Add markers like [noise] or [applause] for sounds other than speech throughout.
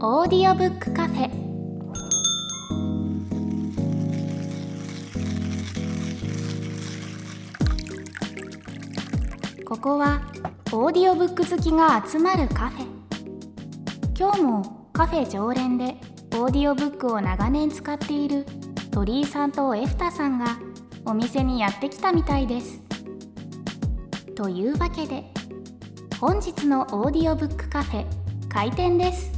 オーディオブックカフェ。ここはオーディオブック好きが集まるカフェ。今日もカフェ常連でオーディオブックを長年使っている鳥居さんとエフタさんがお店にやってきたみたいです。というわけで本日のオーディオブックカフェ開店です。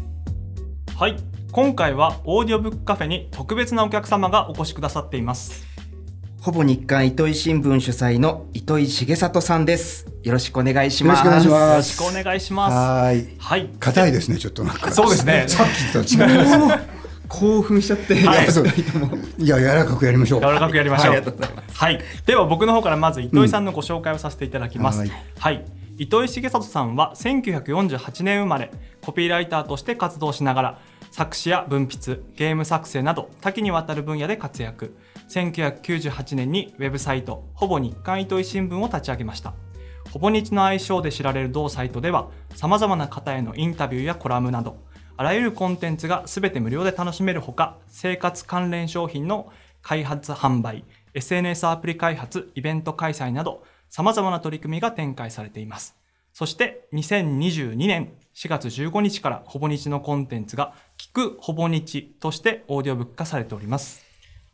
はい。今回はオーディオブックカフェに特別なお客様がお越しくださっています。ほぼ日刊イトイ新聞主宰の糸井重里さんです。よろしくお願いします。よろしくお願いします。よろしくお願いします。はーい。はい。硬いですね、ちょっとなんか。そうですね。[laughs] さっきと違います。[laughs] 興奮しちゃって、はい。や柔らかくやりましょう。柔らかくやりましょう。はい。では僕の方からまず糸井さんのご紹介をさせていただきます、はい。はい。糸井重里さんは1948年生まれコピーライターとして活動しながら作詞や文筆ゲーム作成など多岐にわたる分野で活躍。1998年にウェブサイトほぼ日刊糸井新聞を立ち上げました。ほぼ日の愛称で知られる同サイトではさまざまな方へのインタビューやコラムなどあらゆるコンテンツが全て無料で楽しめるほか生活関連商品の開発販売 SNS アプリ開発イベント開催などさまざまな取り組みが展開されています。そして2022年4月15日からほぼ日のコンテンツが聞くほぼ日としてオーディオブック化されております。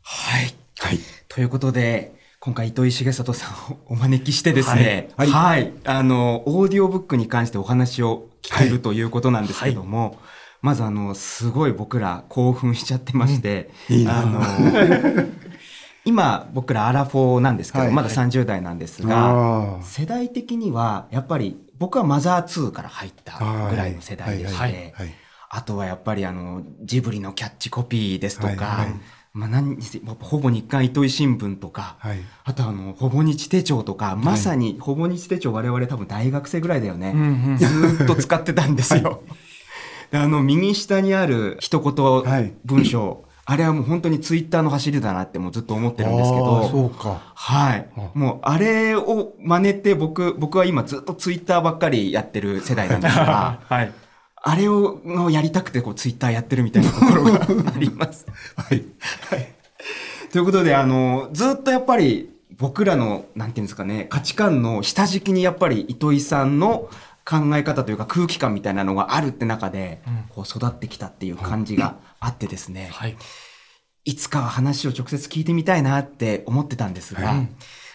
はい。はい。ということで、今回糸井重里さんをお招きしてですね、は。はい。い。あの、オーディオブックに関してお話を聞けるということなんですけども、まずあの、すごい僕ら興奮しちゃってまして、い。いな。あの、[laughs] 今僕らアラフォーなんですけど、はい。まだ30代なんですが、世代的にはやっぱり僕はマザー2から入ったぐらいの世代でして、はい。はい。はい。あとはやっぱりあの、ジブリのキャッチコピーですとか、はい。はい。まあ何にせほぼ日刊糸井新聞とか、はい。あとあの、ほぼ日手帳とか、まさにほぼ日手帳我々多分大学生ぐらいだよね。ずーっと使ってたんですよ。であの、右下にある一はい。言文章、あれはもう本当にツイッターの走りだなってもうずっと思ってるんですけあーそど、うか。はい。もうあれを真似て僕、僕は今ずっとツイッターばっかりやってる世代なんですが、[laughs] はいあれをのやりたくてこうツイッターやってるみたいなところがあります。[laughs] はい。ということで、あの、ずっとやっぱり僕らの、なんていうんですかね、価値観の下敷きにやっぱり糸井さんの考え方というか空気感みたいなのがあるって中で、こう育ってきたっていう感じがあってですね、はいいつかは話を直接聞いてみたいなって思ってたんですが、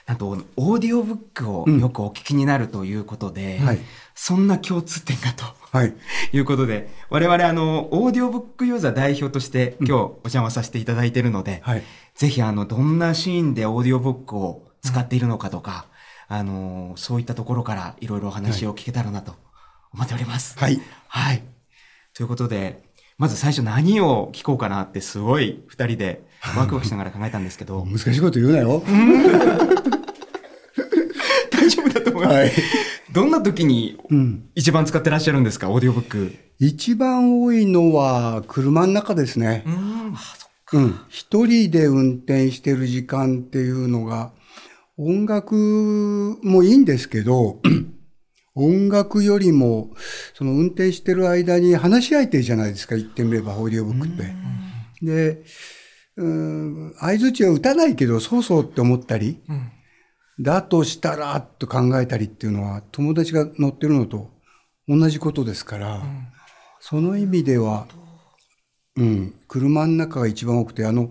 なんと、オーディオブックをよくお聞きになるということで、はいそんな共通点がと。はい。いうことで、我々あの、オーディオブックユーザー代表として今日お邪魔させていただいているので、はい。ぜひあの、どんなシーンでオーディオブックを使っているのかとか、あの、そういったところからいろいろお話を聞けたらなと思っております。はい。はい。ということで、まず最初何を聞こうかなってすごい二人でワクワクしながら考えたんですけど、[laughs] 難しいこと言うなよ。[laughs] 大丈夫だと思います。はい。どんな時にうん。一番使ってらっしゃるんですか、オーディオブック。一番多いのは車の中ですね。うん。一人で運転してる時間っていうのが、音楽もいいんですけど、[clears throat] 音楽よりも、その運転してる間に話し相手じゃないですか、言ってみれば、オーディオブックって。で、うん、相づちは打たないけど、そうそうって思ったり、だとしたら、と考えたりっていうのは、友達が乗ってるのと同じことですから、その意味では、うん、車の中が一番多くて、あの、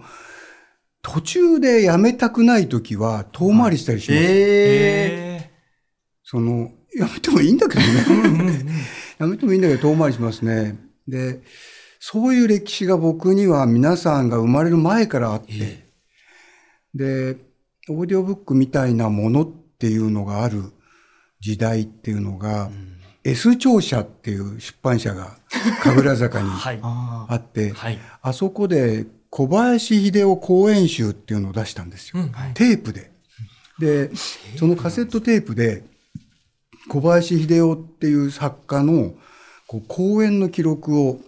途中でやめたくないときは遠回りしたりします。えその、やめてもいいんだけどね。[laughs] やめてもいいんだけど遠回りしますね。で、そういう歴史が僕には皆さんが生まれる前からあって、で、オーディオブックみたいなものっていうのがある時代っていうのが、S 庁舎っていう出版社が神楽坂にー、[laughs] はい。ああって、はい。あそこで小林秀夫講演集っていうのを出したんですよ。うんテープで。で、そのカセットテープで、小林秀夫っていう作家のこう講演の記録を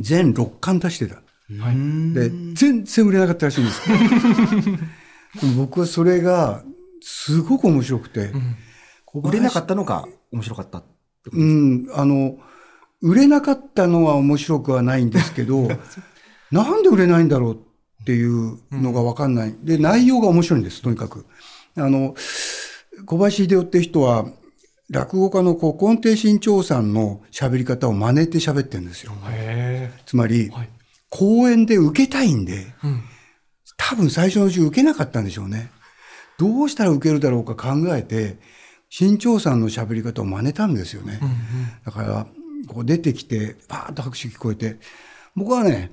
全6巻出してた。で、全然売れなかったらしいんです。[laughs] 僕はそれがすごく面白くて、小林売れなかったのが面白かったってことうん、あの、売れなかったのは面白くはないんですけど、[laughs] なんで売れないんだろうっていうのがわかんない。で、内容が面白いんです、とにかく。あの、小林秀夫って人は、落語家の古今亭新潮さんの喋り方を真似て喋ってるんですよ。へつまり、はい公演で受けたいんで、え。うん。多分最初のうち受けなかったんでしょうね。どうしたら受けるだろうか考えて、新潮さんの喋り方を真似たんですよね。うんうん。だから、こう出てきて、パーッと拍手聞こえて、僕はね、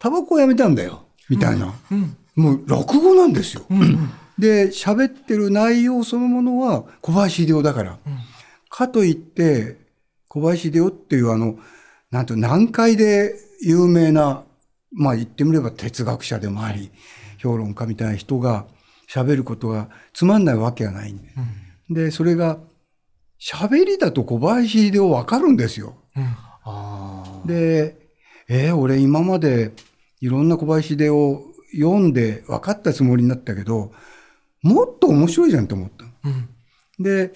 タバコをやめたんだよ、みたいな。うん。もう落語なんですよ。うんうん。で、喋ってる内容そのものは小林秀夫だから。うんかといって、小林秀夫っていうあの、なんていうの南海で有名な、まあ言ってみれば哲学者でもあり、評論家みたいな人が喋ることがつまんないわけがないんで。で、それが、喋りだと小林秀夫わかるんですよ。うん。あで、えー俺今までいろんな小林秀夫読んで分かったつもりになったけど、もっと面白いじゃんと思ったの。うん。で、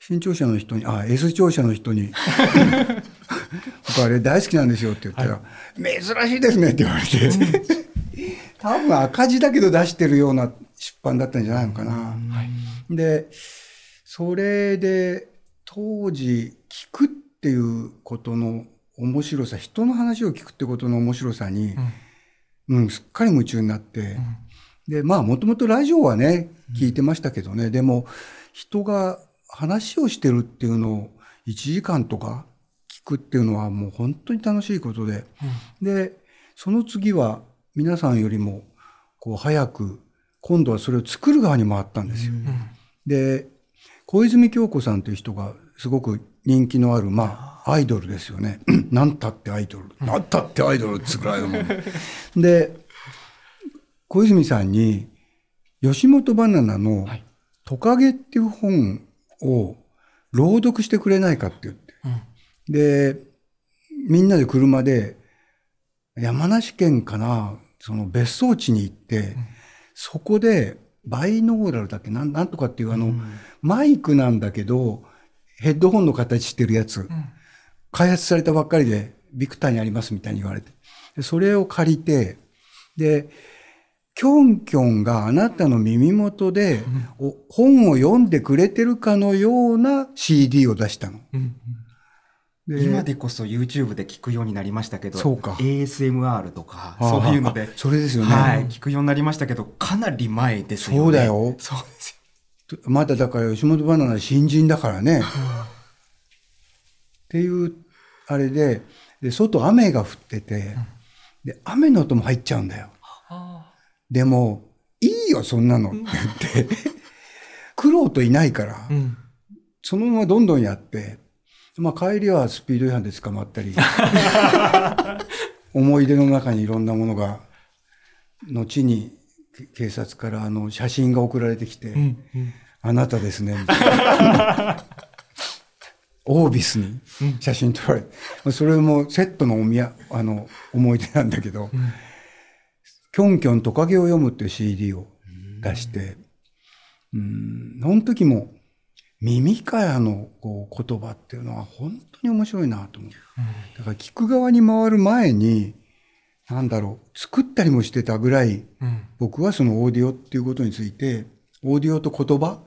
新潮社の人に、あ、S 庁舎の人に、[laughs] 僕あれ大好きなんですよって言ったら、珍しいですねって言われて、[laughs] 多分赤字だけど出してるような出版だったんじゃないのかな。はい。で、それで当時聞くっていうことの面白さ、人の話を聞くってことの面白さに、うん、すっかり夢中になって、で、まあもともとラジオはね、聞いてましたけどね、でも人が話をしてるっていうのを1時間とか聞くっていうのはもう本当に楽しいことで、で、その次は皆さんよりもこう早く、今度はそれを作る側に回ったんですよ。で、小泉京子さんという人がすごく人気のある、まあ、アイドルですよね。[clears throat] なんたってアイドル。なんたってアイドルってぐらいのもん。で、小泉さんに、吉本バナナのはいトカゲっていう本を朗読してくれないかって言って。で、みんなで車で山梨県かな、その別荘地に行って、そこでバイノーラルだっけなんなんとかっていうあの、マイクなんだけど、ヘッドホンの形してるやつ、開発されたばっかりで、ビクターにありますみたいに言われて。でそれを借りて、で、キョンキョンがあなたの耳元で、お本を読んでくれてるかのような CD を出したの。うん。で今でこそ YouTube で聞くようになりましたけど、そうか ASMR とか、そういうのであ、それですよね。はい、聞くようになりましたけど、かなり前ですよね。そうだ。よ。そうですまだだから吉本バナナ新人だからね。っていう、あれで、で、外雨が降ってて、で、雨の音も入っちゃうんだよ。あでも、いいよ、そんなのって言って。苦労といないからあ。う、ん。そのままどんどんやって、まあ帰りはスピード違反で捕まったり、[laughs] 思い出の中にいろんなものが、後にけ警察からあの写真が送られてきて、うん。うん。あなたですね。[laughs] オービスに写真撮られて、それもセットのおみやあの思い出なんだけど、キョンキョントカゲを読むっていう CD を出して、うん、その時も耳からのこう言葉っていうのは本当に面白いなと思う。だから聞く側に回る前に、なんだろう、作ったりもしてたぐらい、うん。僕はそのオーディオっていうことについて、オーディオと言葉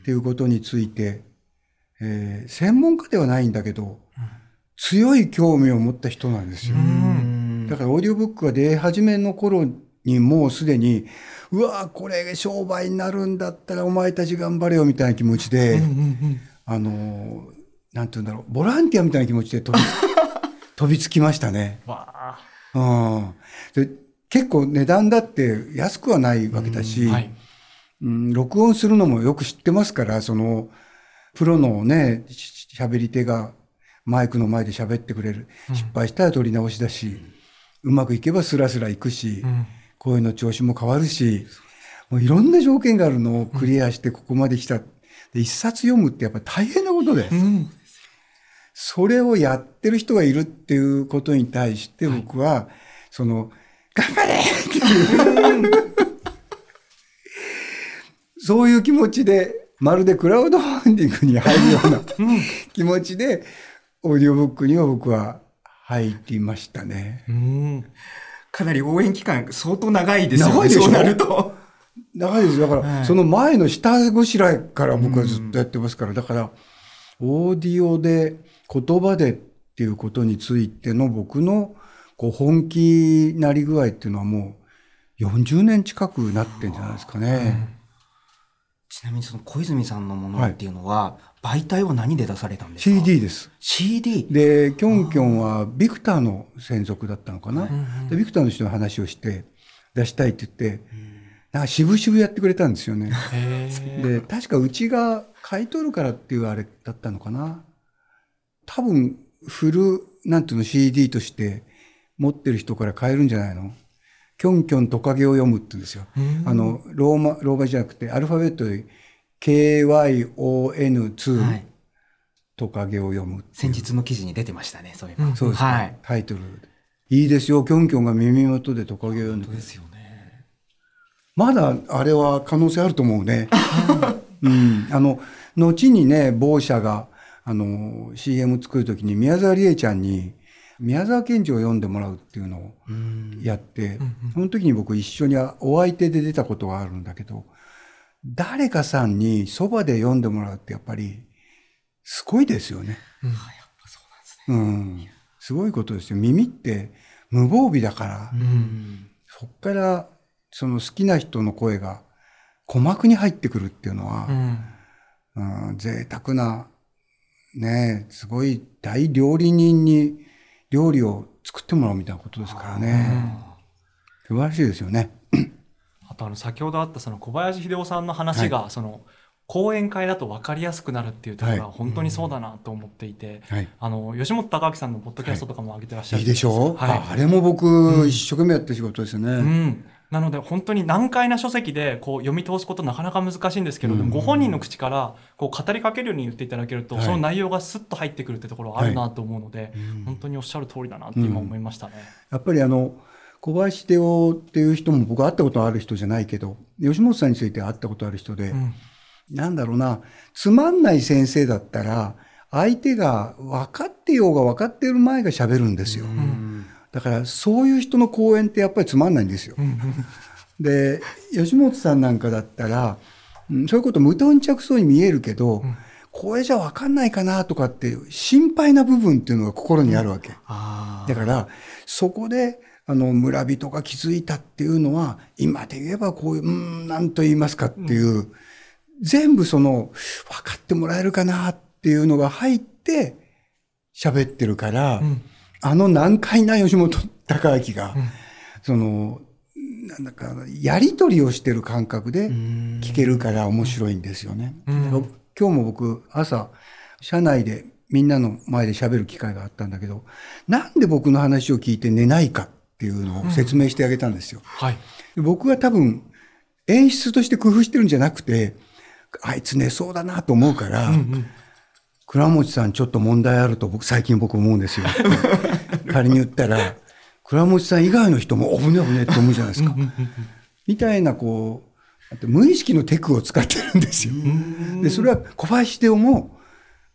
っていうことについて、えー専門家ではないんだけど、強い興味を持った人なんですよ。んだからオーディオブックが出始めの頃にもうすでに、うわーこれ商売になるんだったらお前たち頑張れよみたいな気持ちで、うんうんあのーなんて言うんだろう、ボランティアみたいな気持ちで飛び [laughs] 飛びつきましたね。うん。わあ。うん、で結構値段だって安くはないわけだし、はい。うん、録音するのもよく知ってますから、その、プロのね、し喋り手がマイクの前で喋ってくれる。失敗したら撮り直しだし、うまくいけばスラスラいくし、うん。声の調子も変わるし、もういろんな条件があるのをクリアしてここまで来た。で一冊読むってやっぱり大変なことで、うん。それをやってる人がいるっていうことに対して僕は、その、頑張れっていう、そういう気持ちで、まるでクラウドファンディングに入るような [laughs] 気持ちでオーディオブックには僕は入りましたね。うん。かなり応援期間相当長いですよね。長いでしょ？そうなると。長いです。だから、はいその前の下ごしらえから僕はずっとやってますから、だから、オーディオで言葉でっていうことについての僕のこう本気なり具合っていうのはもう40年近くなってんじゃないですかね。ちなみにその小泉さんのものっていうのは、媒体は何で出されたんですか？CD です。CD? で、キョンキョンはビクターの専属だったのかな？んでビクターの人の話をして出したいって言って、なんか渋々やってくれたんですよね。で、確かうちが買い取るからっていうあれだったのかな？多分、フル、なんていうの CD として持ってる人から買えるんじゃないの？キョンキョントカゲを読むって言うんですよ。あの、ローマ、ローマじゃなくて、アルファベットで KYON2、はい。トカゲを読む先日の記事に出てましたね、そういえば。そうですか、はい。タイトル。いいですよ、キョンキョンが耳元でトカゲを読んでそうですよね。まだあれは可能性あると思うね。[laughs] うん。あの、後にね、某社が、あの、CM 作るときに宮沢りえちゃんに、宮沢賢治を読んでもらうっていうのをうん。やって、その時に僕一緒にお相手で出たことがあるんだけど、誰かさんにそばで読んでもらうってやっぱり、すごいですよね。うん。すごいことですよ。耳って無防備だから、うん。そっからその好きな人の声が鼓膜に入ってくるっていうのうは、ん。うん、贅沢な、ね、すごい大料理人に料理を作ってもらうみたいなことですからね。素晴らしいですよね。あとあの先ほどあったその小林秀夫さんの話が、その講演会だと分かりやすくなるっていうところがはい本当にそうだなと思っていて、はい。あの吉本隆明さんのポッドキャストとかも上げてらっしゃるいいでしょう、はいああれも僕、一生懸命やった仕事ですよね。うん、なので本当に難解な書籍でこう読み通すことなかなか難しいんですけど、でもご本人の口からこう語りかけるように言っていただけると、はい。その内容がスッと入ってくるってところはあるなと思うので、本当におっしゃる通りだなって今思いましたね。やっぱりあの、小林秀夫っていう人も僕会ったことある人じゃないけど、吉本さんについて会ったことある人で、うん。なんだろうな、つまんない先生だったら、相手が分かってようが分かっている前が喋るんですよ。だから、そういう人の講演ってやっぱりつまんないんですよ。で、吉本さんなんかだったら、うんそういうこと無頓着そうに見えるけど、これじゃ分かんないかなとかっていう心配な部分っていうのが心にあるわけ。あだから、そこで、あの、村人が気づいたっていうのは、今で言えばこういう、うーん、なんと言いますかっていう、全部その、分かってもらえるかなっていうのが入って、喋ってるから、んあの難解な吉本隆明が、その、なんだか、やりとりをしてる感覚で聞けるから面白いんですよね。今日も僕、朝、社内でみんなの前で喋る機会があったんだけど、なんで僕の話を聞いて寝ないかっていうのを説明してあげたんですよ。はい。で僕は多分、演出として工夫してるんじゃなくて、あいつ寝そうだなと思うから、倉持さんちょっと問題あると僕、最近僕思うんですよ。[laughs] 仮に言ったら、倉持さん以外の人も危ね危ねって思うじゃないですか。みたいな、こう、無意識のテクを使ってるんですよ。で、それは小林秀夫も、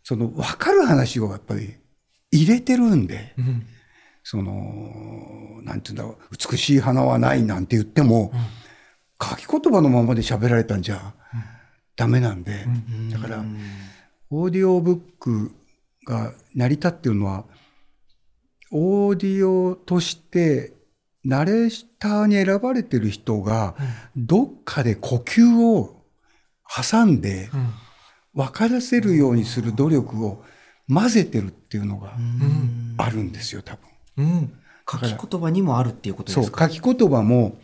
その、分かる話をやっぱり入れてるんで、うんその、なんていうんだろう、美しい花はないなんて言っても、書き言葉のままで喋られたんじゃダメなんで、だから、オーディオブックが成り立っているのは、オーディオとして、ナレーターに選ばれてる人が、どっかで呼吸を挟んで、うん。分からせるようにする努力を混ぜてるっていうのがあるんですよ、多分。うん。書き言葉にもあるっていうことそう、ですか？書き言葉も、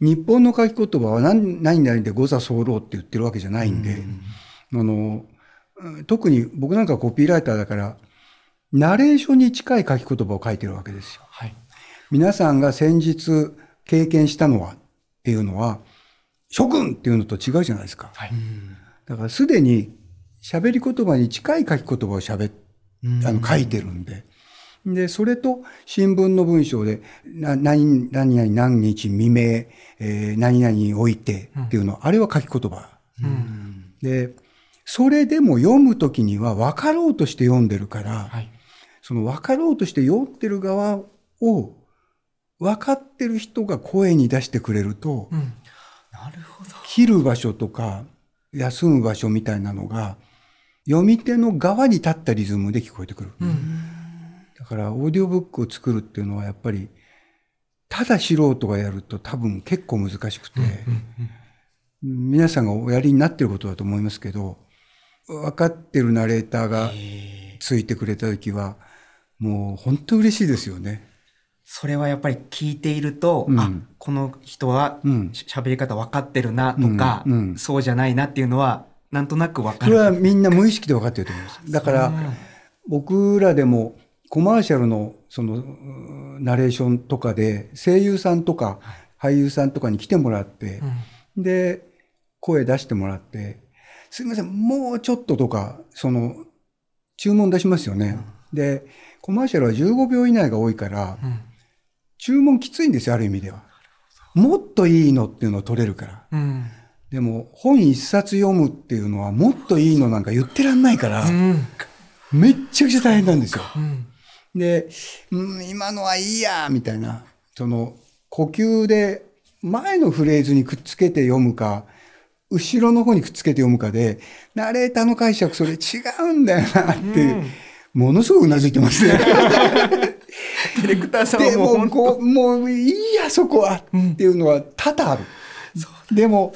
日本の書き言葉は何何々で誤差候って言ってるわけじゃないんで、あの、うん特に僕なんかコピーライターだから、ナレーションに近い書き言葉を書いてるわけですよ。はい皆さんが先日経験したのはっていうのは、諸君っていうのと違うじゃないですか。はいだからすでに喋り言葉に近い書き言葉を喋あの書いてるんで。で、それと新聞の文章で、な何何々何日未明、えー何々においてっていうの、あれは書き言葉。うんで、それでも読むときには分かろうとして読んでるから、はいその分かろうとして酔ってる側を分かってる人が声に出してくれると、うんなるほど。切る場所とか休む場所みたいなのが読み手の側に立ったリズムで聞こえてくる。うんだからオーディオブックを作るっていうのはやっぱりただ素人がやると多分結構難しくて、皆さんがおやりになってることだと思いますけど分かってるナレーターがついてくれた時はもう本当嬉しいですよね。それはやっぱり聞いていると、うん。あ、この人は喋り方分かってるなとか、うん。うん。そうじゃないなっていうのは、なんとなく分かそれる。はみんな無意識で分かってると思います。だから僕らでもコマーシャルのそのうんナレーションとかで声優さんとか俳優さんとかに来てもらって、で声出してもらって「すいませんもうちょっと」とかその注文出しますよね。でコマーシャルは15秒以内が多いからうん注文きついんですよある意味では。もっといいのっていうのを取れるから。うんでも本一冊読むっていうのはもっといいのなんか言ってらんないから、うんめっちゃくちゃ大変なんですよ。うんで、うん、今のはいいや、みたいな、その、呼吸で前のフレーズにくっつけて読むか、後ろの方にくっつけて読むかで、ナレーターの解釈それ違うんだよなって、ものすごくうなずいてますね。[laughs] ディレクターさんではもう本もこう、もういいや、そこはっていうのは多々ある。でも、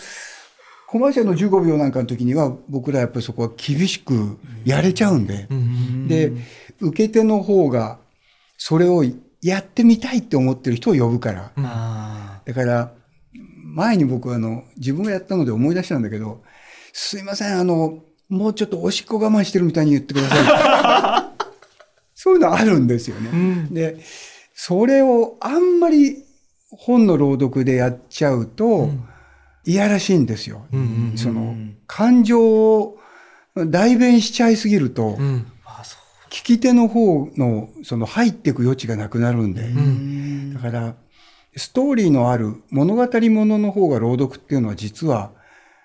コマーシャルの15秒なんかの時には、僕らやっぱりそこは厳しくやれちゃうんで、で、受け手の方が、それをやってみたいって思ってる人を呼ぶから。あだから、前に僕はあの、自分がやったので思い出したんだけど、すいません、あの、もうちょっとおしっこ我慢してるみたいに言ってください。[laughs] そういうのあるんですよね。んで、それをあんまり本の朗読でやっちゃうと、いやらしいんですよ。うんその、感情を代弁しちゃいすぎると、うん。聞き手の方のその入っていく余地がなくなるんで、んだからストーリーのある物語ものの方が朗読っていうのは実は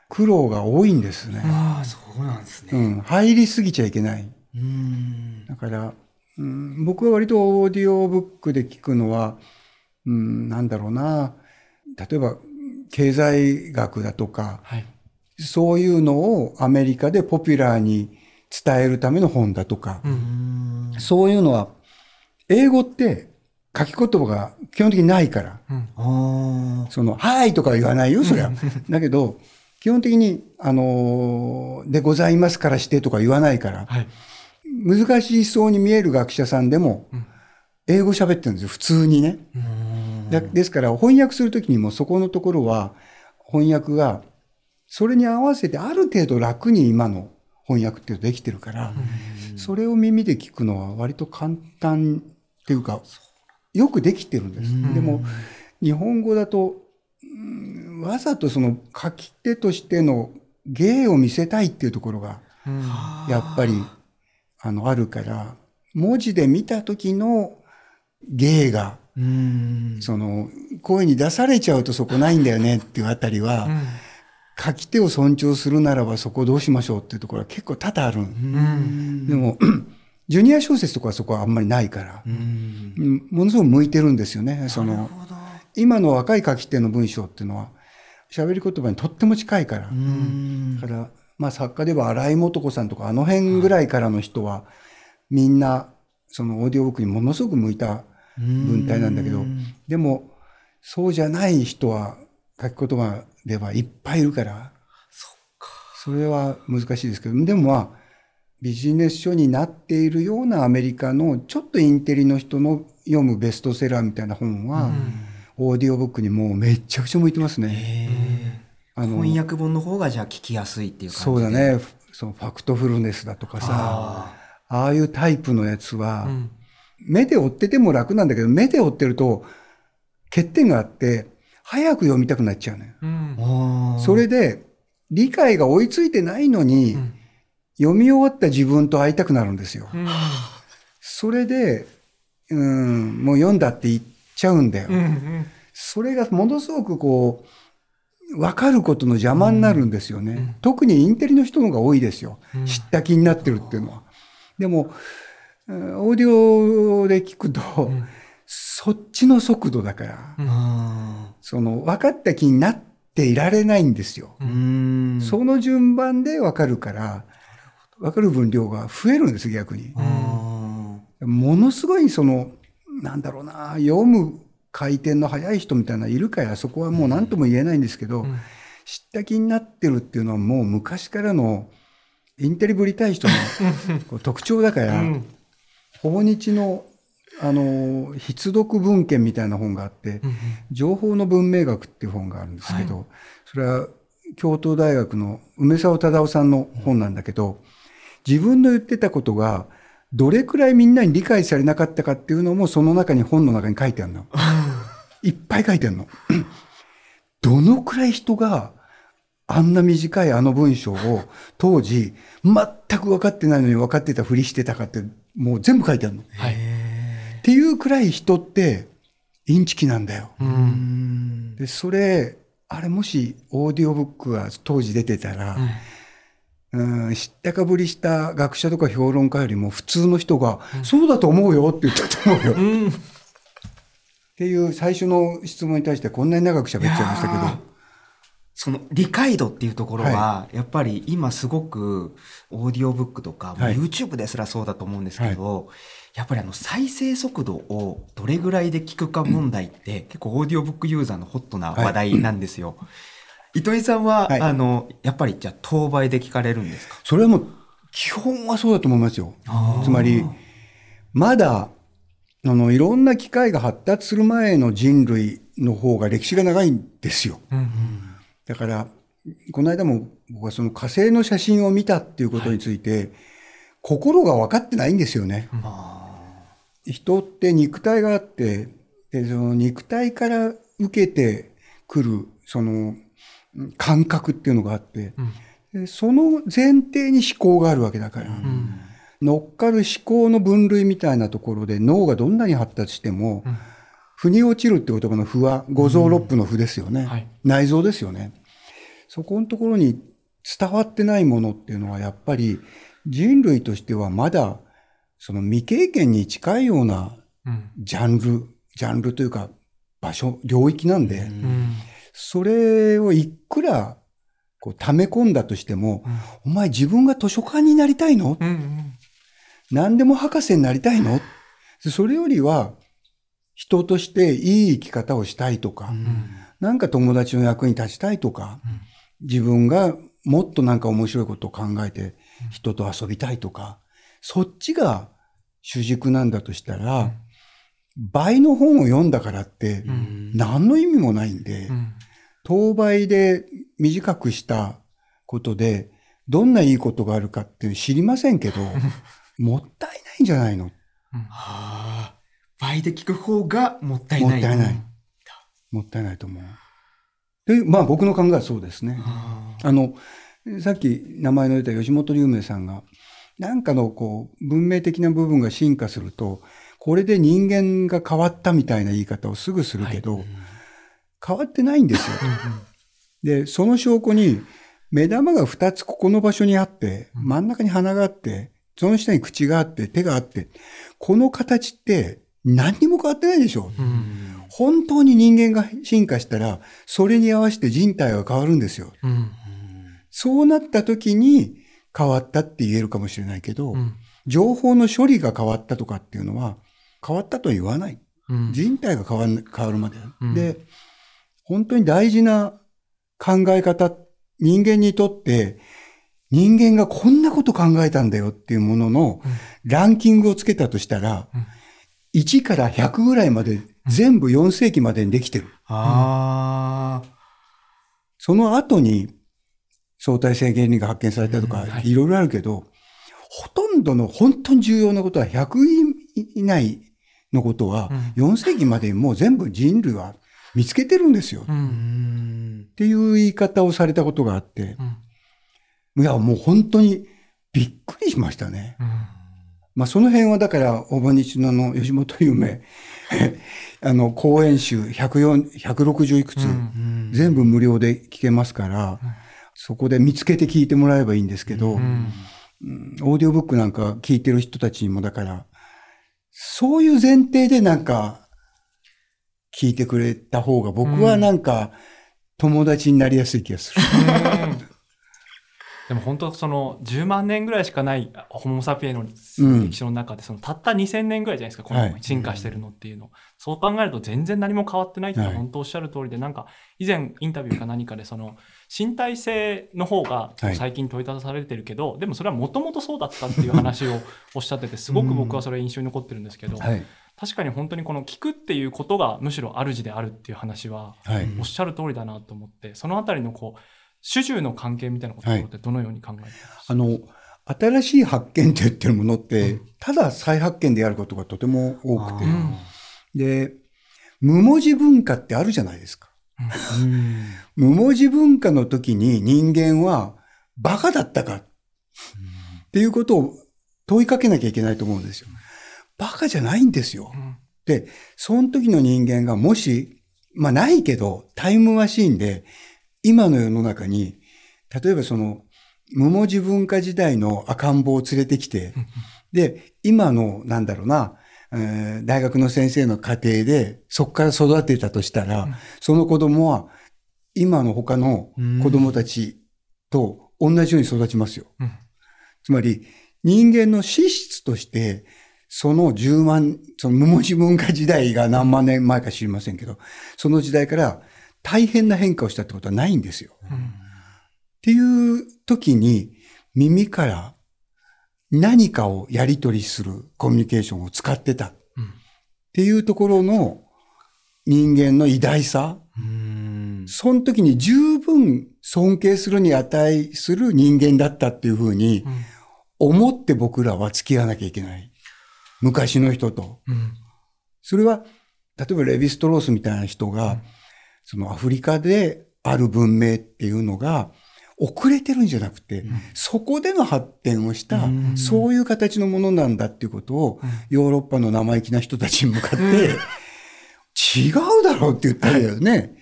苦労が多いんですね。ああ、そうなんですね。うん、入りすぎちゃいけない。うん。だから、うん、僕は割とオーディオブックで聞くのは、うん、なんだろうな、例えば経済学だとか、はいそういうのをアメリカでポピュラーに伝えるための本だとか、うんそういうのは、英語って書き言葉が基本的にないから、あその、はいとかは言わないよ、そりゃ。だけど、基本的に、あのーでございますからしてとか言わないから、はい。難しそうに見える学者さんでも、英語喋ってるんですよ、普通にね。だですから、翻訳するときにもそこのところは、翻訳が、それに合わせてある程度楽に今の翻訳っていうのできてるから、それを耳で聞くのは割と簡単っていうか、よくできてるんです。でも、日本語だと、うんわざとその書き手としての芸を見せたいっていうところが、やっぱり、あの、あるから、文字で見た時の芸が、うん。その、声に出されちゃうとそこないんだよねっていうあたりは、書き手を尊重するならばそこどうしましょうっていうところは結構多々ある。うんでも、ジュニア小説とかはそこはあんまりないから、ものすごく向いてるんですよね。その、今の若い書き手の文章っていうのは、喋り言葉にとっても近いから。うん。だから、まあ作家では荒井素子さんとかあの辺ぐらいからの人は、みんな、そのオーディオブックにものすごく向いた文体なんだけど、でも、そうじゃない人は書き言葉ではいっぱいいるから、それは難しいですけど、でもまあ、ビジネス書になっているようなアメリカのちょっとインテリの人の読むベストセラーみたいな本は、オーディオブックにもうめちゃくちゃ向いてますね。あの翻訳本の方がじゃあ聞きやすいっていう感じそうだ。ね。そのファクトフルネスだとかさ、ああいうタイプのやつは、目で追ってても楽なんだけど、目で追ってると欠点があって、早く読みたくなっちゃうのよ。うんあそれで、理解が追いついてないのに、読み終わった自分と会いたくなるんですよ。うんそれで、うん、もう読んだって言っちゃうんだよ。うんうんそれがものすごくこう、分かることの邪魔になるんですよね。特にインテリの人の方が多いですよ。知った気になってるっていうのは。でも、オーディオで聞くと、そっちの速度だから、その分かった気になっていられないんですよ。うんその順番で分かるから、分かる分量が増えるんです、逆に。あものすごいその、なんだろうな、読む回転の速い人みたいなのいるから、そこはもう何とも言えないんですけど、知った気になってるっていうのはもう昔からのインテリぶりたい人の [laughs] 特徴だから、うん。訪日の、あの、必読文献みたいな本があって、情報の文明学っていう本があるんですけど、それは京都大学の梅沢忠夫さんの本なんだけど、自分の言ってたことが、どれくらいみんなに理解されなかったかっていうのも、その中に本の中に書いてあるの。いっぱい書いてあるの。[clears throat] どのくらい人が、あんな短いあの文章を当時、全く分かってないのに分かってたふりしてたかって、もう全部書いてあるの。はい。っていうくらい人って、インチキなんだよ。うん。で、それ、あれもしオーディオブックが当時出てたら、うん、知ったかぶりした学者とか評論家よりも普通の人が、そうだと思うよって言ったと思うよ。うん。っていう最初の質問に対してこんなに長く喋っちゃいましたけど、その理解度っていうところは、やっぱり今すごくオーディオブックとか、はい YouTube ですらそうだと思うんですけど、やっぱりあの再生速度をどれぐらいで聞くか問題って結構オーディオブックユーザーのホットな話題なんですよ。糸井さんは、はいあの、やっぱりじゃあ当倍で聞かれるんですか？それはもう基本はそうだと思いますよ。つまり、まだ、あの、いろんな機械が発達する前の人類の方が歴史が長いんですよ。うん。だから、この間も僕はその火星の写真を見たっていうことについて、心が分かってないんですよね。人って肉体があって、で、その肉体から受けてくる、そのうん感覚っていうのがあって、でその前提に思考があるわけだから、乗っかる思考の分類みたいなところで脳がどんなに発達しても、腑に落ちるって言葉の腑は五臓六腑の腑ですよね。はい内臓ですよね。そこのところに伝わってないものっていうのはやっぱり人類としてはまだその未経験に近いようなうん。ジャンル、ジャンルというか場所、領域なんで、うん。それをいくらこう溜め込んだとしても、お前自分が図書館になりたいの？うん。うん。何でも博士になりたいの？それよりは人としていい生き方をしたいとか、なんか友達の役に立ちたいとか、自分がもっとなんか面白いことを考えて人と遊びたいとか、そっちが主軸なんだとしたら、倍の本を読んだからってん。何の意味もないんで、うん。当倍で短くしたことで、どんないいことがあるかっていうの知りませんけど、[laughs] もったいないんじゃないの？はあ、倍で聞く方がもったいない。もったいない。もったいないと思う。で、まあ僕の考えはそうですね。ああの、さっき名前の出た吉本龍明さんが、なんかのこう、文明的な部分が進化すると、これで人間が変わったみたいな言い方をすぐするけど、変わってないんですよ。で、その証拠に、目玉が2つここの場所にあって、真ん中に鼻があって、その下に口があって、手があって、この形って何にも変わってないでしょ。うん。本当に人間が進化したら、それに合わせて人体が変わるんですよ。うん。そうなった時に変わったって言えるかもしれないけど、うん。情報の処理が変わったとかっていうのは、変わったとは言わない。うん。人体が変わる変わるまで。うんで、本当に大事な考え方、人間にとって、人間がこんなこと考えたんだよっていうもののランキングをつけたとしたら、1から100ぐらいまで全部4世紀までにできてる。その後に相対性原理が発見されたとか、い。ろいろあるけど、ほとんどの本当に重要なことは100位以内のことは、4世紀までにもう全部人類は見つけてるんですよ。っていう言い方をされたことがあってう、ん。いや、もう本当にびっくりしましたね。うん。まあその辺はだから、オバニチの吉本夢、[laughs] あの、講演集104 160いくつ、うん全部無料で聞けますから、そこで見つけて聞いてもらえばいいんですけど、オーディオブックなんか聞いてる人たちにもだから、そういう前提でなんか、聞いてくれた方が僕はなんか、友達になりやすい気がする。[laughs] でも本当その10万年ぐらいしかないホモ・サピエンのうん。歴史の中でそのたった2000年ぐらいじゃないですかこはい。の進化してるのっていうの、そう考えると全然何も変わってないっていうのははい。本当おっしゃる通りで、なんか以前インタビューか何かでその身体性の方がはい。最近問いただされてるけど、でもそれはもともとそうだったっていう話をおっしゃっててすごく僕はそれ印象に残ってるんですけど、はい。確かに本当にこの聞くっていうことがむしろ主であるっていう話ははい。おっしゃる通りだなと思ってそのあたりのこう主従の関係みたいなことってどのように考えてます？あの、新しい発見って言ってるものって、ただ再発見であることがとても多くてう、んで、無文字文化ってあるじゃないですか。うん [laughs] 無文字文化の時に人間はバカだったかっていうことを問いかけなきゃいけないと思うんですよ。バカじゃないんですよ。うん。で、その時の人間がもし、まあないけど、タイムマシーンで、今の世の中に、例えばその、無文字文化時代の赤ん坊を連れてきて、で、今の、なんだろうな、えー大学の先生の家庭で、そこから育てたとしたら、その子供は、今の他の子供たちと同じように育ちますよ。うん。つまり、人間の資質として、その10万、その無文字文化時代が何万年前か知りませんけど、その時代から大変な変化をしたってことはないんですよ。うん。っていう時に耳から何かをやり取りするコミュニケーションを使ってた。っうん。ていうところの人間の偉大さ、うん。その時に十分尊敬するに値する人間だったっていうふうにうん。思って僕らは付き合わなきゃいけない。昔の人と。うん。それは、例えばレヴィストロースみたいな人が、そのアフリカである文明っていうのが遅れてるんじゃなくて、そこでの発展をした、うん。そういう形のものなんだっていうことを、ヨーロッパの生意気な人たちに向かって、違うだろうって言ったんだよね。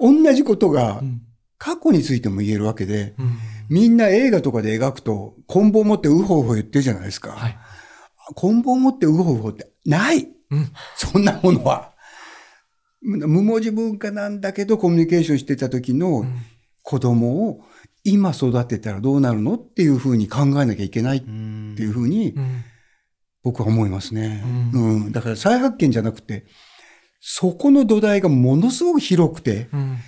同じことがうん。過去についても言えるわけで、うん。みんな映画とかで描くと、棍棒持ってウホウホ言ってるじゃないですか。はい棍棒持ってウホウホってない。うん。そんなものは。無文字文化なんだけどコミュニケーションしてた時のうん。子供を今育てたらどうなるのっていうふうに考えなきゃいけないっうんていうふうにうん。僕は思いますね。ううん。だから再発見じゃなくて、そこの土台がものすごく広くて、うん。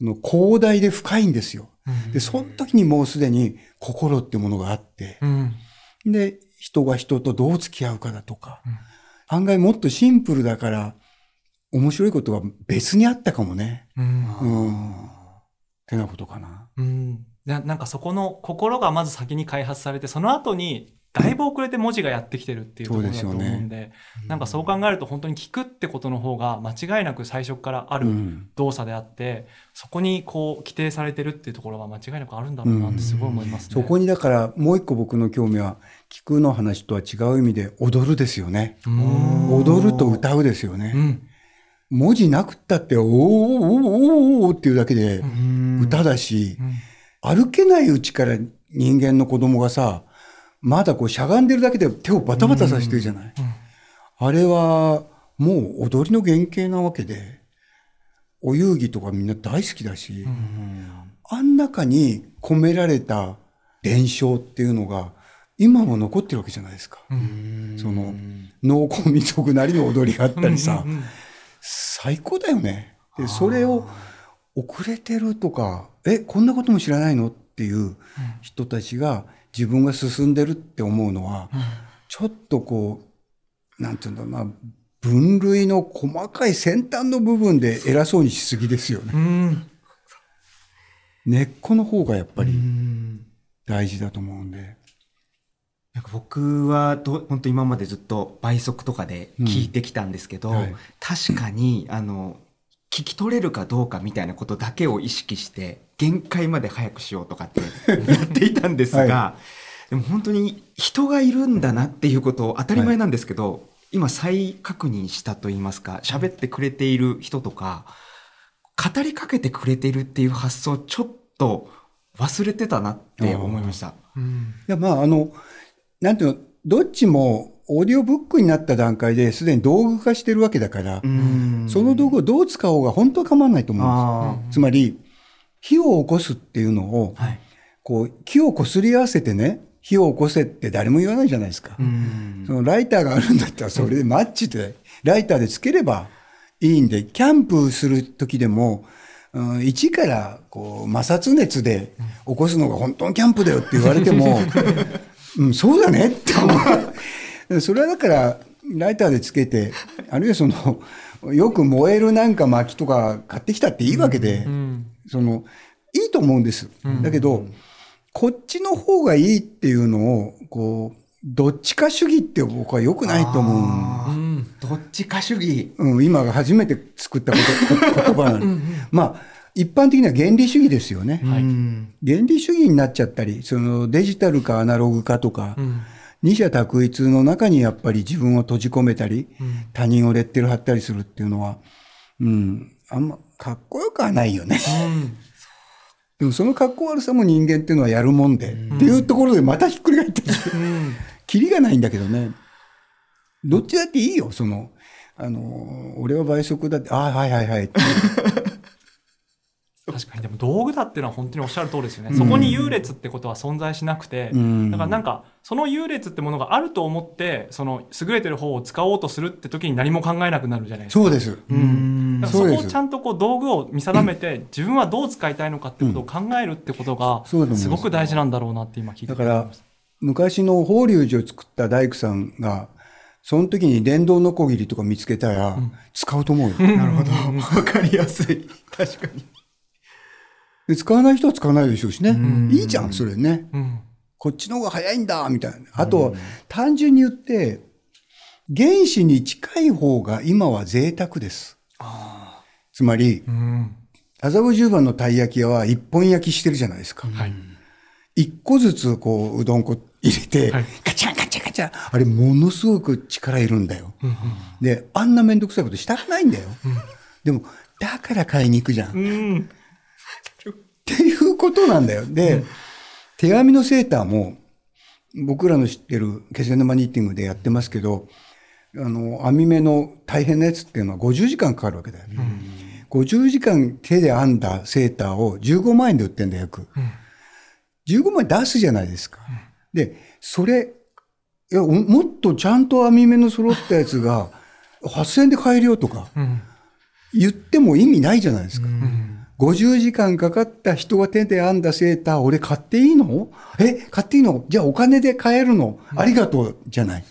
この広大で深いんですよ。うん。で、その時にもうすでに心ってものがあって、うん。で、人が人とどう付き合うかだとか、うん案外もっとシンプルだから、面白いことが別にあったかもね。うんうん。ってなことかな。うんななんかそこの心がまず先に開発されてその後にだいぶ遅れて文字がやってきてるっていうところだと思うんでなんかそう考えると本当に聞くってことの方が間違いなく最初からあるうん。動作であって、そこにこう規定されてるっていうところは間違いなくあるんだろうなってすごい思いますね。そこにだからもう一個僕の興味は、聞くの話とは違う意味で踊るですよね。うん。踊ると歌うですよね。うん。文字なくったって、おーおーおーおーおーっていうだけでうん。歌だしう、ん。歩けないうちから人間の子供がさ、まだこうしゃがんでるだけで手をバタバタさせてるじゃない。あれはもう踊りの原型なわけで、お遊戯とかみんな大好きだし、あん中に込められた伝承っていうのが今も残ってるわけじゃないですか。うん。その農耕民族なりの踊りがあったりさ、最高だよね。で、それを遅れてるとか、え、こんなことも知らないの？っていう人たちが自分が進んでるって思うのは、ちょっとこう、なんていうんだろうな、分類の細かい先端の部分で偉そうにしすぎですよね。うん。根っこの方がやっぱうりん。大事だと思うんで。僕はど本当今までずっと倍速とかで聞いてきたんですけど、うん。はい。確かにあの聞き取れるかどうかみたいなことだけを意識して限界まで早くしようとかって [laughs] やっていたんですが、はでも本当に人がいるんだなっていうことを当たり前なんですけど、今再確認したと言いますか喋ってくれている人とか語りかけてくれているっていう発想ちょっと忘れてたなって思いました。うん。いや、まあ、あの、なんていうの、どっちもオーディオブックになった段階ですでに道具化してるわけだから、その道具をどう使おうが本当は構わないと思うんです。つまり、火を起こすっていうのを、はい。こう、木を擦り合わせてね、火を起こせって誰も言わないじゃないですか。そのライターがあるんだったら、それでマッチで、ライターでつければいいんで、キャンプする時でも、うん、一からこう摩擦熱で起こすのが本当のキャンプだよって言われても、[laughs] うん、そうだねって思う。それはだから、ライターでつけて、あるいはその、よく燃えるなんか薪とか買ってきたっていいわけで、その、いいと思うんです。だけど、こっちの方がいいっていうのを、こう、どっちか主義って僕は良くないと思う。どっちか主義。うん、今が初めて作ったこと言葉なの。まあ、一般的には原理主義ですよね。うん原理主義になっちゃったり、そのデジタルかアナログかとか、二者択一の中にやっぱり自分を閉じ込めたり、他人をレッテル貼ったりするっていうのは、うん、あんまかっこよくはないよね。でもそのかっこ悪さも人間っていうのはやるもんで、っていうところでまたひっくり返ってる。キリがないんだけどね。どっちだっていいよ、その、あの、俺は倍速だって、ああ、はいはいはいって。[laughs] 確かにでも道具だっていうのは本当におっしゃる通りですよね、そこに優劣ってことは存在しなくて、んだからなんかその優劣ってものがあると思ってその優れてる方を使おうとするって時に何も考えなくなるじゃないですか。そうです。うん、だからそうですそこをちゃんとこう道具を見定めて、[laughs] 自分はどう使いたいのかってことを考えるってことがすごく大事なんだろうなって今聞いてだから、昔の法隆寺を作った大工さんが、その時に電動ノコギリとか見つけたら、使うと思うよ。なるほど。わかりやすい。確かに。で使わない人は使わないでしょうしね。いいじゃん、それね。うんこっちの方が早いんだ、みたいな。あと、単純に言って、原子に近い方が今は贅沢です。つまり、うん麻布十番のたい焼き屋は一本焼きしてるじゃないですか。はい一個ずつこう、うどん粉入れて、はいカチャンカチャンカチャン。あれものすごく力いるんだよ。で、あんなめんどくさいことしたくないんだよ。でも、だから買いに行くじゃん。うんっていうことなんだよ。で、手紙のセーターも、僕らの知ってる気仙沼ニッティングでやってますけど、あの、網目の大変なやつっていうのは50時間かかるわけだよ。50時間手で編んだセーターを15万円で売ってんだよ、よく。15万円出すじゃないですか。で、それ、いや、おもっとちゃんと網目の揃ったやつが、8000円で買えるよとか、うん言っても意味ないじゃないですか。50時間かかった人が手で編んだセーター、俺買っていいの？え、買っていいの？じゃあお金で買えるの？ありがとうじゃない。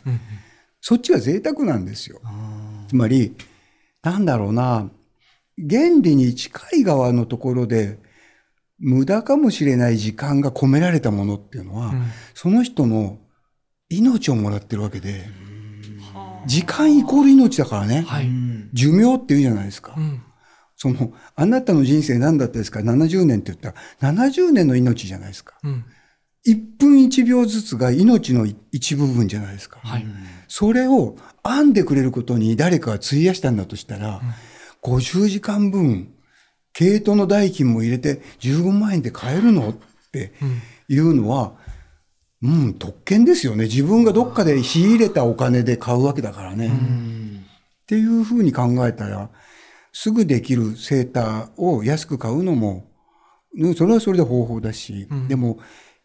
そっちは贅沢なんですよ。つまり、なんだろうな、原理に近い側のところで、無駄かもしれない時間が込められたものっていうのは、その人の命をもらってるわけで、時間イコール命だからね。はい。寿命って言うじゃないですか。うんその、あなたの人生何だったですか ?70 年って言ったら、70年の命じゃないですか。うん1分1秒ずつが命の一部分じゃないですか。はいそれを編んでくれることに誰かが費やしたんだとしたら、50時間分、毛糸の代金も入れて15万円で買えるのっていうのは、うん、特権ですよね。自分がどっかで仕入れたお金で買うわけだからね。っていうふうに考えたら、すぐできるセーターを安く買うのも、それはそれで方法だし、でも、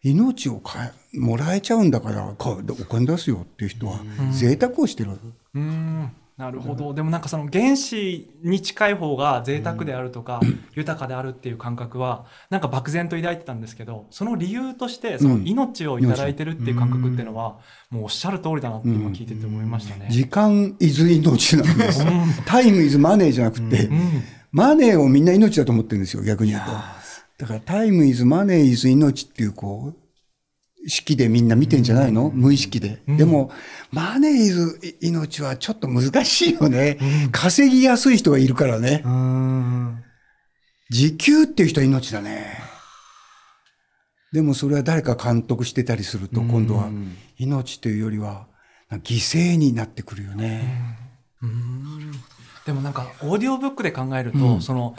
命を買、もらえちゃうんだから、お金出すよっていう人は、贅沢をしてる。うんなるほど。でもなんかその原子に近い方が贅沢であるとか、[clears throat] 豊かであるっていう感覚はなんか漠然と抱いてたんですけどその理由としてその命をいただいてるっていう感覚っていうのは、もうおっしゃる通りだなって今聞いてて思いましたね。時間イズ命なんです。タイムイズマネーじゃなくて、うん。マネーをみんな命だと思ってるんですよ、逆に言うと。だからタイムイズマネーイズ命っていう、こう、式でみんな見てんじゃないの、無意識で。でも、マネーイズ命はちょっと難しいよね。稼ぎやすい人がいるからね。時給っていう人は命だね。でもそれは誰か監督してたりすると、今度は命というよりは、犠牲になってくるよね。でもなんかオーディオブックで考えると、その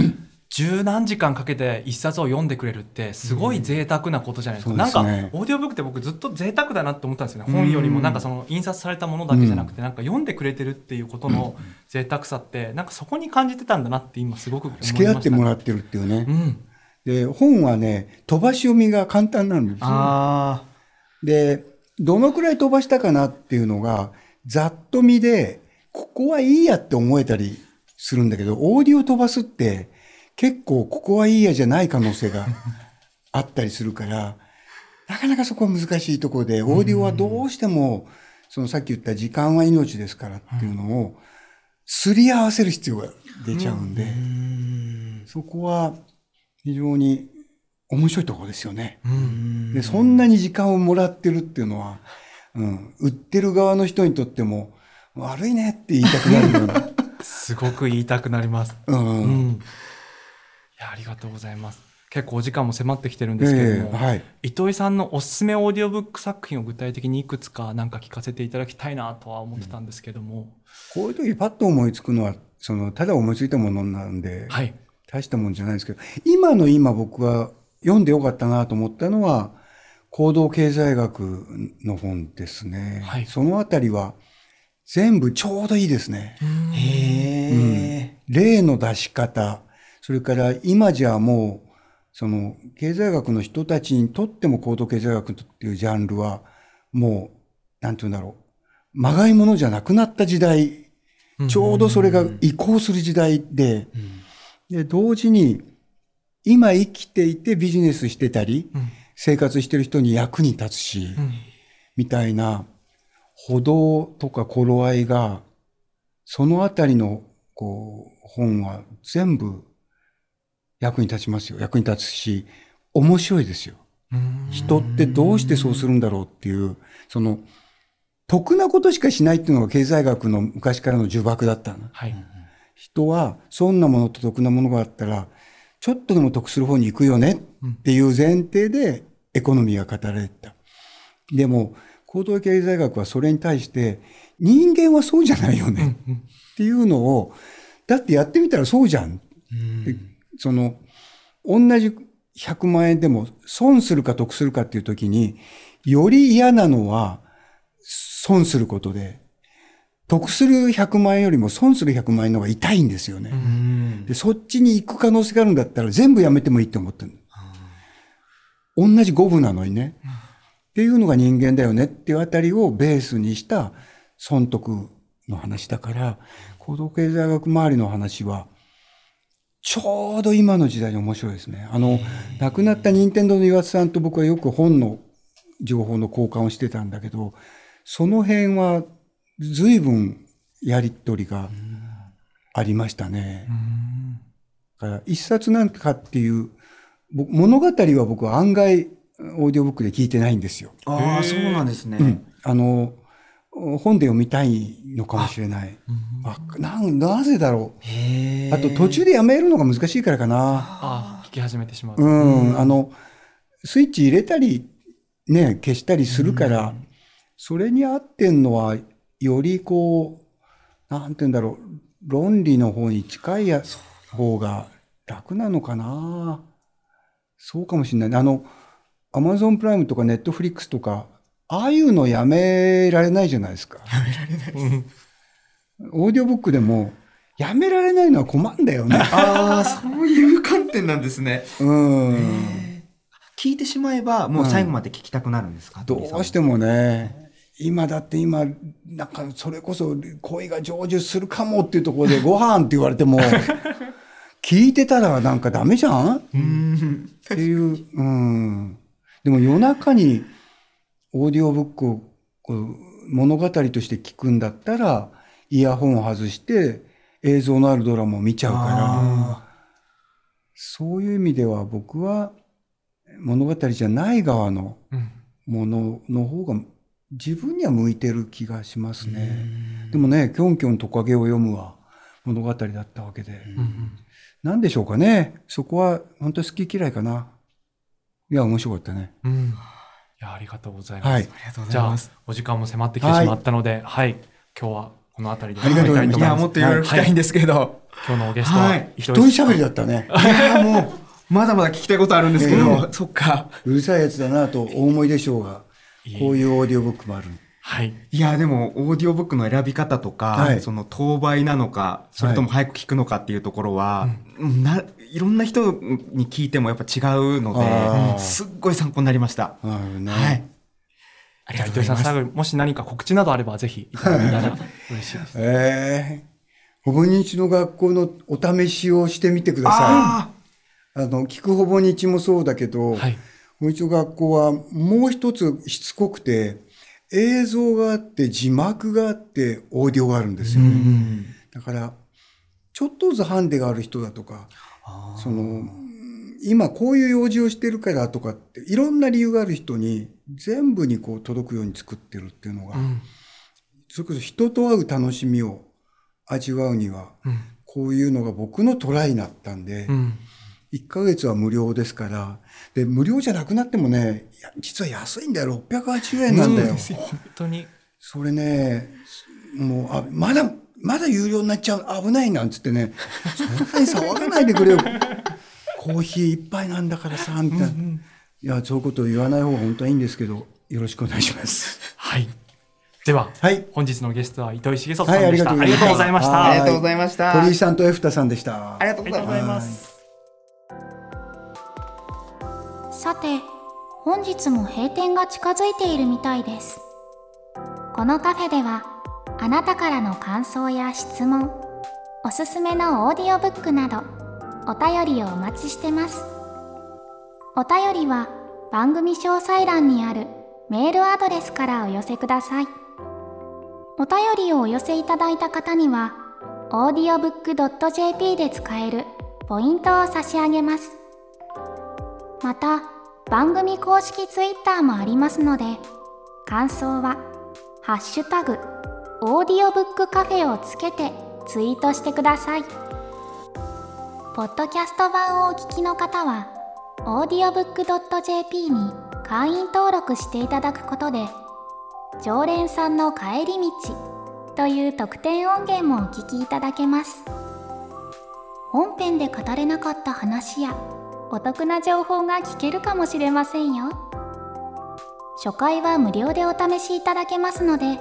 十何時間かけて一冊を読んでくれるってすごい贅沢なことじゃないですか、うんなんかオーディオブックって僕ずっと贅沢だなって思ったんですよね。本よりもなんかその印刷されたものだけじゃなくてなんか読んでくれてるっていうことの贅沢さってなんかそこに感じてたんだなって今すごく思いました、付き合ってもらってるっていうね。うん。で、本はね、飛ばし読みが簡単なんですよ。あで、どのくらい飛ばしたかなっていうのが、ざっと見で、ここはいいやって思えたりするんだけど、オーディオ飛ばすって、結構ここはいいやじゃない可能性が [laughs] あったりするから、なかなかそこは難しいところで、オーディオはどうしても、そのさっき言った時間は命ですからっていうのを、すり合わせる必要が出ちゃうんで、そこは非常に面白いところですよね。で、そんなに時間をもらってるっていうのは、うん、売ってる側の人にとっても、悪いねって言いたくなるような。[laughs] すごく言いたくなりますうん。うんいやありがとうございます結構お時間も迫ってきてるんですけれども、ええはい。糸井さんのおすすめオーディオブック作品を具体的にいくつかなんか聞かせていただきたいなとは思ってたんですけども、こういう時パッと思いつくのは、その、ただ思いついたものなんで、はい大したもんじゃないですけど、今の今僕は読んでよかったなと思ったのは、行動経済学の本ですね。はいそのあたりは、全部ちょうどいいですね。あ。へえ。例の出し方、それから今じゃもう、その経済学の人たちにとっても行動経済学っていうジャンルは、もう、なんて言うんだろう。まがいものじゃなくなった時代、ちょうどそれが移行する時代で、で、同時に、今生きていてビジネスしてたり、うん。生活してる人に役に立つし、うん。みたいな歩道とか頃合いが、そのあたりのこう本は全部役に立ちますよ。役に立つし、面白いですよ。うん人ってどうしてそうするんだろうっていう、その、得なことしかしないっていうのが経済学の昔からの呪縛だったの。はい人は損なものと得なものがあったら、ちょっとでも得する方に行くよねっていう前提でエコノミーが語られてた。でも、行動経済学はそれに対して、人間はそうじゃないよねっていうのを、だってやってみたらそうじゃん。でその、同じ100万円でも損するか得するかっていう時に、より嫌なのは損することで、得する100万円よりも損する100万円の方が痛いんですよね。うん。で、そっちに行く可能性があるんだったら全部やめてもいいって思ってる同じ五分なのにね。っていうのが人間だよねっていうあたりをベースにした損得の話だから、行動経済学周りの話は、ちょうど今の時代に面白いですね。あの、亡くなった任天堂の岩田さんと僕はよく本の情報の交換をしてたんだけど、その辺は随分やりとりがありましたね。だから一冊なんかっていう、僕物語は僕は案外オーディオブックで聞いてないんですよ。ああ、そうなんですね。うん。あの、本で読みたいのかもしれない。あなんなぜだろ。う。あと途中でやめるのが難しいからかな。ああ聞き始めてしまう、うん。あの、スイッチ入れたり、ね、消したりするから、それに合ってんのは、よりこう、なんて言うんだろう、論理の方に近いや方が楽なのかな。そうかもしれない。あの、アマゾンプライムとかネットフリックスとか、ああいうのやめられないじゃないですか。オーディオブックでも、やめられないのは困んだよね。ああ、そういう観点なんですね。うん。聞いてしまえば、もう最後まで聞きたくなるんですか、どうしてもね、今だって今、なんかそれこそ恋が成就するかもっていうところで [laughs] ご飯って言われても、聞いてたらなんかダメじゃんっていう、うん。でも夜中にオーディオブックを物語として聞くんだったら、イヤホンを外して映像のあるドラマを見ちゃうから、あそういう意味では僕は物語じゃない側のうんものの方が自分には向いてる気がしますね。でもね、キョンキョントカゲを読むは物語だったわけで。うんなんでしょうかね。そこは本当に好き嫌いかな。いや、面白かったね。うんやありがとうございます、じゃあ。お時間も迫ってきてしまったので、はい、今日はこの辺りでありがとうございます。いや、もっといろいろ聞きたいんですけど。今日のゲストははい。一人喋りだったね。いや、もう、まだまだ聞きたいことあるんですけど、うん。そっか。うるさいやつだなとお思いでしょうが、こういうオーディオブックもある。はい。いや、でも、オーディオブックの選び方とか、はい。その、当倍なのか、それとも早く聞くのかっていうところは、な、いろんな人に聞いてもやっぱ違うので、すっごい参考になりました。はい。ありがとうございます。最後にもし何か告知などあればぜひいただけたら嬉しいです。ええほぼ日の学校のお試しをしてみてくださあい。あの、聞くほぼ日もそうだけど、はい。ほぼ日の学校はもう一つしつこくて、映像があって、字幕があって、オーディオがあるんですよ。だから、ちょっとずつハンデがある人だとか、その、今こういう用事をしてるからとかって、いろんな理由がある人に全部にこう届くように作ってるっていうのが、うん。それこそ人と会う楽しみを味わうには、うん。こういうのが僕のトライになったんで、うん。1ヶ月は無料ですから、で、無料じゃなくなってもね、実は安いんだよ。680円なんだよ。本当に。それね、もう、あ、まだ、まだ有料になっちゃう、危ないなんつってね、そんなに騒がないでくれよ。コーヒー一杯なんだからさ、みたいな。いや、そういうことを言わない方が本当はいいんですけど、よろしくお願いします。はい。では、はい。本日のゲストは糸井重里さはい、ありんでした。がとうござい。ありがとうございました。はありがとうございました鳥居さんとエフタさんでした。ありがとうございます。ます。さて本日も閉店が近づいているみたいですこのカフェではあなたからの感想や質問おすすめのオーディオブックなどお便りをお待ちしてます。お便りは番組詳細欄にあるメールアドレスからお寄せください。お便りをお寄せいただいた方には audiobook.jp で使えるポイントを差し上げます。また番組公式ツイッターもありますので感想は「ハッシュタグオーディオブックカフェ」をつけてツイートしてください。ポッドキャスト版をお聞きの方は audiobook.jp に会員登録していただくことで常連さんの帰り道という特典音源もお聞きいただけます。本編で語れなかった話やお得な情報が聞けるかもしれませんよ。初回は無料でお試しいただけますので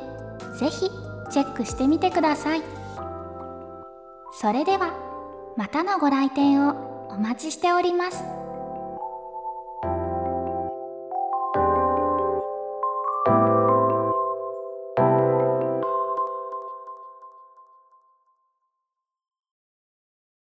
ぜひチェックしてみてください。それではまたのご来店をお待ちしております。